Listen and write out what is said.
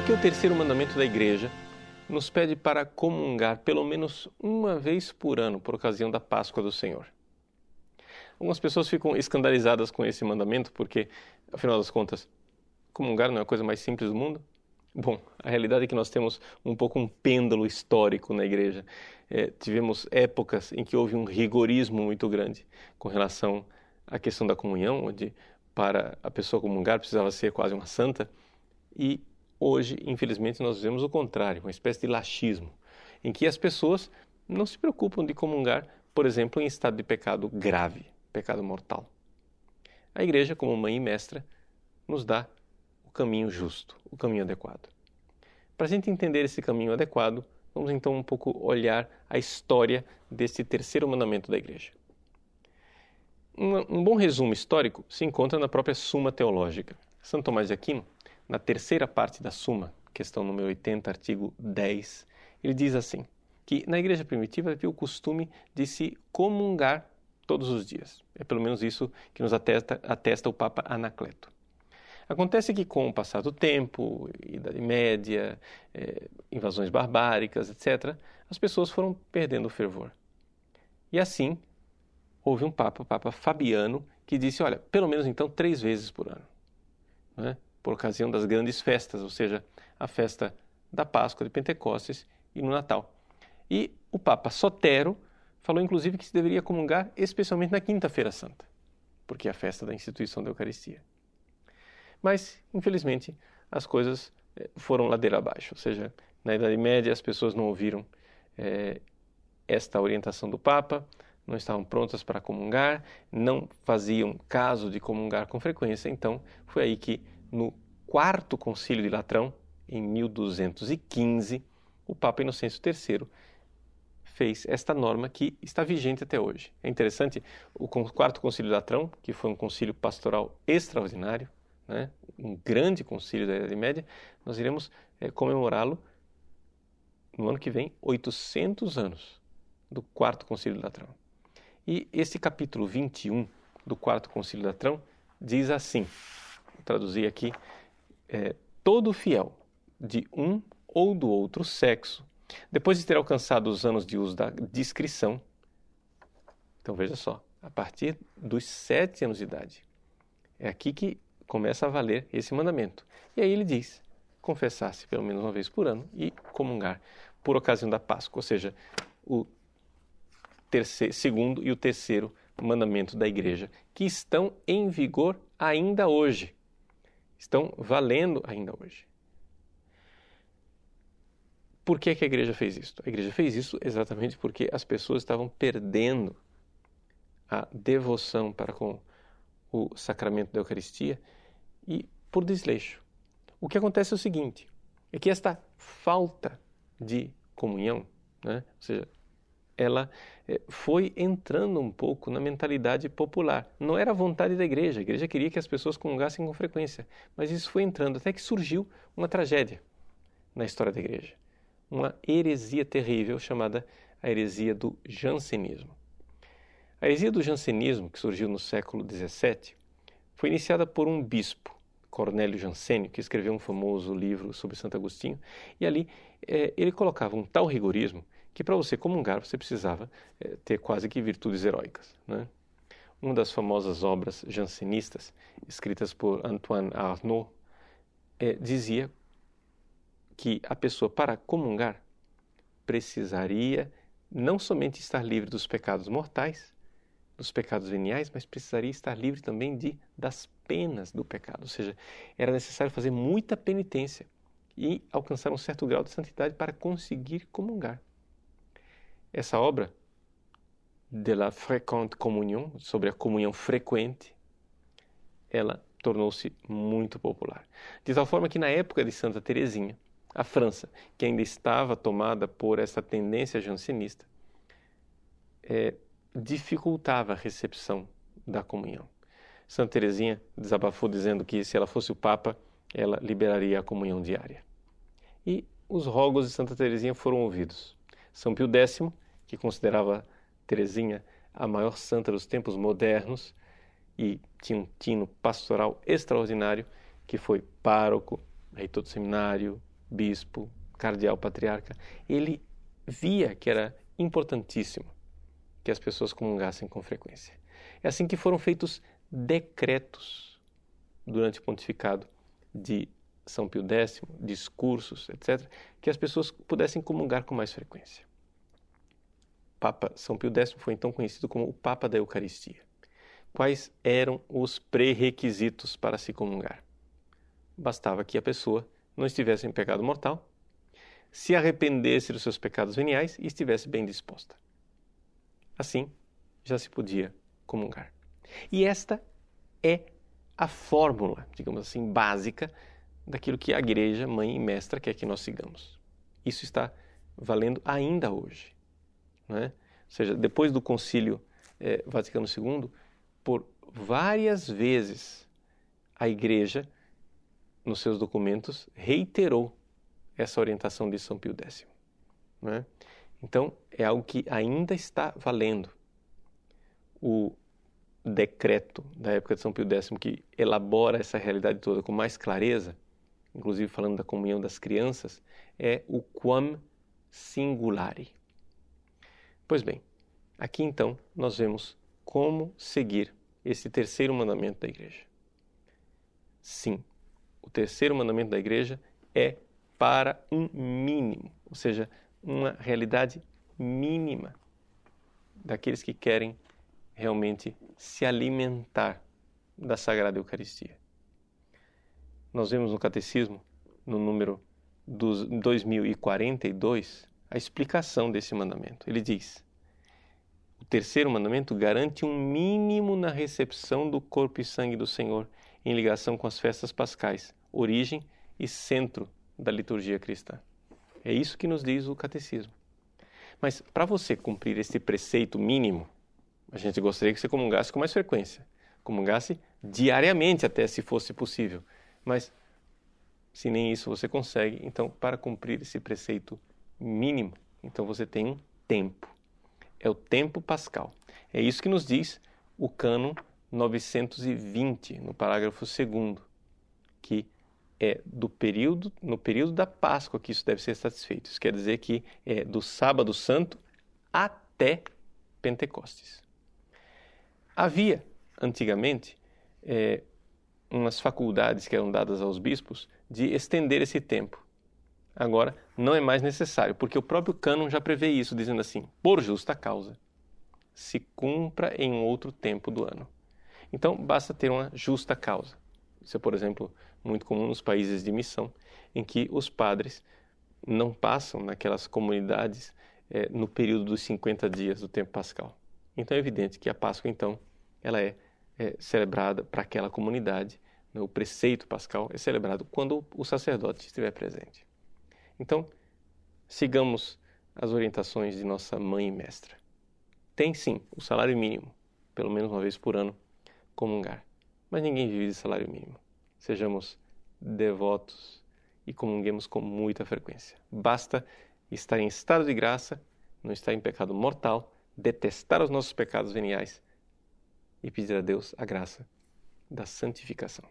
Porque o terceiro mandamento da igreja nos pede para comungar pelo menos uma vez por ano por ocasião da Páscoa do Senhor. Algumas pessoas ficam escandalizadas com esse mandamento porque, afinal das contas, comungar não é a coisa mais simples do mundo? Bom, a realidade é que nós temos um pouco um pêndulo histórico na igreja. É, tivemos épocas em que houve um rigorismo muito grande com relação à questão da comunhão, onde para a pessoa comungar precisava ser quase uma santa, e Hoje, infelizmente, nós vemos o contrário, uma espécie de laxismo, em que as pessoas não se preocupam de comungar, por exemplo, em estado de pecado grave, pecado mortal. A igreja, como mãe e mestra, nos dá o caminho justo, o caminho adequado. Para a gente entender esse caminho adequado, vamos então um pouco olhar a história desse terceiro mandamento da igreja. Um, um bom resumo histórico se encontra na própria Suma Teológica. São Tomás de Aquino na terceira parte da Suma, questão número 80, artigo 10, ele diz assim: que na igreja primitiva havia o costume de se comungar todos os dias. É pelo menos isso que nos atesta, atesta o Papa Anacleto. Acontece que, com o passar do tempo, Idade Média, é, invasões barbáricas, etc., as pessoas foram perdendo o fervor. E assim, houve um Papa, o Papa Fabiano, que disse: olha, pelo menos então três vezes por ano. Né? Por ocasião das grandes festas, ou seja, a festa da Páscoa, de Pentecostes e no Natal. E o Papa Sotero falou inclusive que se deveria comungar especialmente na Quinta-feira Santa, porque é a festa da instituição da Eucaristia. Mas, infelizmente, as coisas eh, foram ladeira abaixo, ou seja, na Idade Média as pessoas não ouviram é, esta orientação do Papa, não estavam prontas para comungar, não faziam caso de comungar com frequência, então foi aí que no quarto concílio de Latrão, em 1215, o Papa Inocêncio III fez esta norma que está vigente até hoje. É interessante, o quarto concílio de Latrão, que foi um concílio pastoral extraordinário, né, um grande concílio da Idade Média, nós iremos é, comemorá-lo no ano que vem, 800 anos do quarto concílio de Latrão. E esse capítulo 21 do quarto concílio de Latrão diz assim: traduzir aqui, é, todo fiel de um ou do outro sexo, depois de ter alcançado os anos de uso da discrição, então veja só, a partir dos sete anos de idade, é aqui que começa a valer esse mandamento. E aí ele diz: confessar-se pelo menos uma vez por ano e comungar por ocasião da Páscoa, ou seja, o terceiro, segundo e o terceiro mandamento da igreja, que estão em vigor ainda hoje estão valendo ainda hoje. Por que, que a igreja fez isso? A igreja fez isso exatamente porque as pessoas estavam perdendo a devoção para com o sacramento da Eucaristia e por desleixo. O que acontece é o seguinte: é que esta falta de comunhão, né, ou seja, ela eh, foi entrando um pouco na mentalidade popular. Não era a vontade da igreja, a igreja queria que as pessoas comungassem com frequência, mas isso foi entrando até que surgiu uma tragédia na história da igreja. Uma heresia terrível chamada a heresia do jansenismo. A heresia do jansenismo, que surgiu no século XVII, foi iniciada por um bispo, Cornélio Jansênio, que escreveu um famoso livro sobre Santo Agostinho, e ali eh, ele colocava um tal rigorismo que para você comungar você precisava é, ter quase que virtudes heróicas. Né? Uma das famosas obras jansenistas, escritas por Antoine Arnaud, é, dizia que a pessoa, para comungar, precisaria não somente estar livre dos pecados mortais, dos pecados veniais, mas precisaria estar livre também de das penas do pecado. Ou seja, era necessário fazer muita penitência e alcançar um certo grau de santidade para conseguir comungar. Essa obra, de la fréquente communion, sobre a comunhão frequente, ela tornou-se muito popular. De tal forma que na época de Santa Teresinha, a França, que ainda estava tomada por essa tendência jansenista, é, dificultava a recepção da comunhão. Santa Teresinha desabafou dizendo que se ela fosse o Papa, ela liberaria a comunhão diária. E os rogos de Santa Teresinha foram ouvidos. São Pio X, que considerava Teresinha a maior santa dos tempos modernos e tinha um tino pastoral extraordinário, que foi pároco, reitor do seminário, bispo, cardeal, patriarca, ele via que era importantíssimo que as pessoas comungassem com frequência. É assim que foram feitos decretos durante o pontificado de São Pio X, discursos, etc., que as pessoas pudessem comungar com mais frequência. Papa São Pio X foi então conhecido como o Papa da Eucaristia. Quais eram os pré-requisitos para se comungar? Bastava que a pessoa não estivesse em pecado mortal, se arrependesse dos seus pecados veniais e estivesse bem disposta. Assim, já se podia comungar. E esta é a fórmula, digamos assim, básica daquilo que a igreja, mãe e mestra, quer que nós sigamos. Isso está valendo ainda hoje. Né? Ou seja, depois do Concílio eh, Vaticano II, por várias vezes a igreja, nos seus documentos, reiterou essa orientação de São Pio X. Né? Então, é algo que ainda está valendo. O decreto da época de São Pio X, que elabora essa realidade toda com mais clareza, inclusive falando da comunhão das crianças, é o quam singulari. Pois bem, aqui então nós vemos como seguir esse terceiro mandamento da igreja. Sim, o terceiro mandamento da igreja é para um mínimo, ou seja, uma realidade mínima daqueles que querem realmente se alimentar da Sagrada Eucaristia. Nós vemos no Catecismo, no número 2042, a explicação desse mandamento. Ele diz: o terceiro mandamento garante um mínimo na recepção do corpo e sangue do Senhor em ligação com as festas pascais, origem e centro da liturgia cristã. É isso que nos diz o catecismo. Mas para você cumprir esse preceito mínimo, a gente gostaria que você comungasse com mais frequência. Comungasse diariamente, até se fosse possível. Mas se nem isso você consegue, então para cumprir esse preceito mínimo, então você tem um tempo. É o tempo pascal. É isso que nos diz o cânon 920, no parágrafo 2 que é do período, no período da Páscoa que isso deve ser satisfeito. Isso quer dizer que é do sábado santo até Pentecostes. Havia, antigamente, é, umas faculdades que eram dadas aos bispos de estender esse tempo. Agora, não é mais necessário, porque o próprio cânon já prevê isso, dizendo assim: por justa causa, se cumpra em outro tempo do ano. Então, basta ter uma justa causa. Isso é, por exemplo, muito comum nos países de missão, em que os padres não passam naquelas comunidades é, no período dos 50 dias do tempo pascal. Então é evidente que a Páscoa, então, ela é, é celebrada para aquela comunidade. Né? O preceito pascal é celebrado quando o sacerdote estiver presente. Então, sigamos as orientações de nossa mãe e mestra. Tem sim o salário mínimo, pelo menos uma vez por ano, comungar. Mas ninguém vive de salário mínimo. Sejamos devotos e comunguemos com muita frequência. Basta estar em estado de graça, não estar em pecado mortal, detestar os nossos pecados veniais e pedir a Deus a graça da santificação.